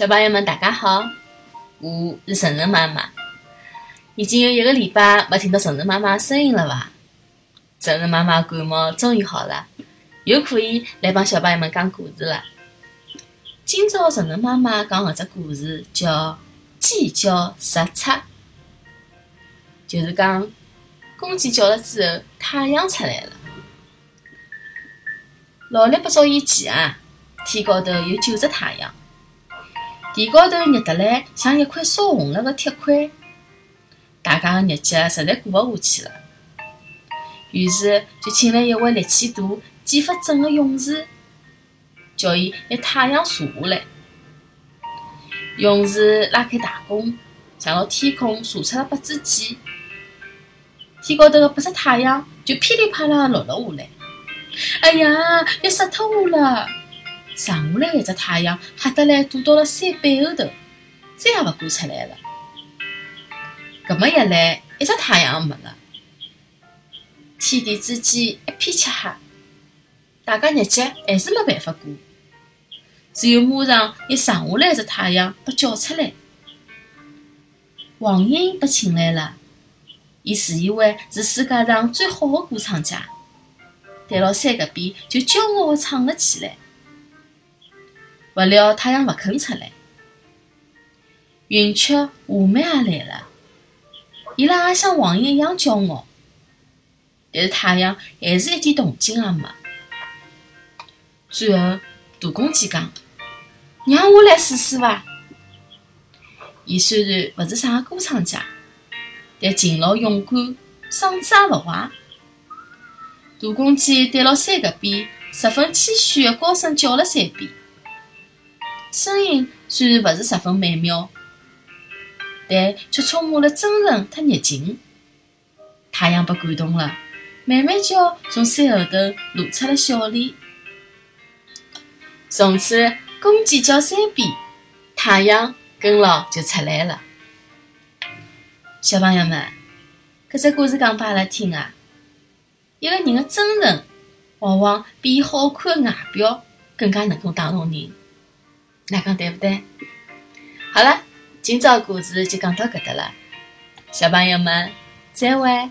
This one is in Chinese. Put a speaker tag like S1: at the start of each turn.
S1: 小朋友们，大家好，我是晨晨妈妈。已经有一个礼拜没听到晨晨妈妈声音了吧？晨晨妈妈感冒终于好了，又可以来帮小朋友们讲故事了。今朝晨晨妈妈讲搿只故事叫《鸡叫十出》，就是讲公鸡叫了之后，太阳出来了。老历八早以前啊，天高头有九只太阳。地高头热得来像一块烧红了个铁块，大家的日脚实在过勿下去了，于是就请来一位力气大、剑法准的勇士，叫伊拿太阳射下来。勇士拉开大弓，向牢天空射出了八支箭，天高头的八只太阳就噼里啪啦落了下来。哎呀，要杀脱我了！剩下来一只太阳，吓得来躲到了山背后头，再也勿敢出来了。搿么一来，一只太阳也没了，天地之间一片漆黑，大家日脚还是没办法过。只有马上又剩下来一只太阳被叫出来，黄莺被请来了，伊自以为是世界上最好的歌唱家，站牢山搿边就骄傲地唱了起来。勿料太阳勿肯出来，云雀、虾米也来了，伊拉也像黄莺一样骄傲，但是太阳还是一点动静也没。最后，大公鸡讲：“让我来试试伐。”伊虽然勿是啥歌唱家，但勤劳勇敢，嗓子也勿坏。大公鸡对牢山搿边，十分谦虚地高声叫了三遍。声音虽然勿是十分美妙，但却充满了真诚和热情。太阳被感动了，慢慢叫从山后头露出了笑脸。从此，公鸡叫三遍，太阳跟牢就出来了。小朋友们，搿只故事讲拨阿拉听啊，一个人的真诚，往往比好看的外表更加能够打动人。那讲对不对？好了，今朝故事就讲到搿搭了，小朋友们再会。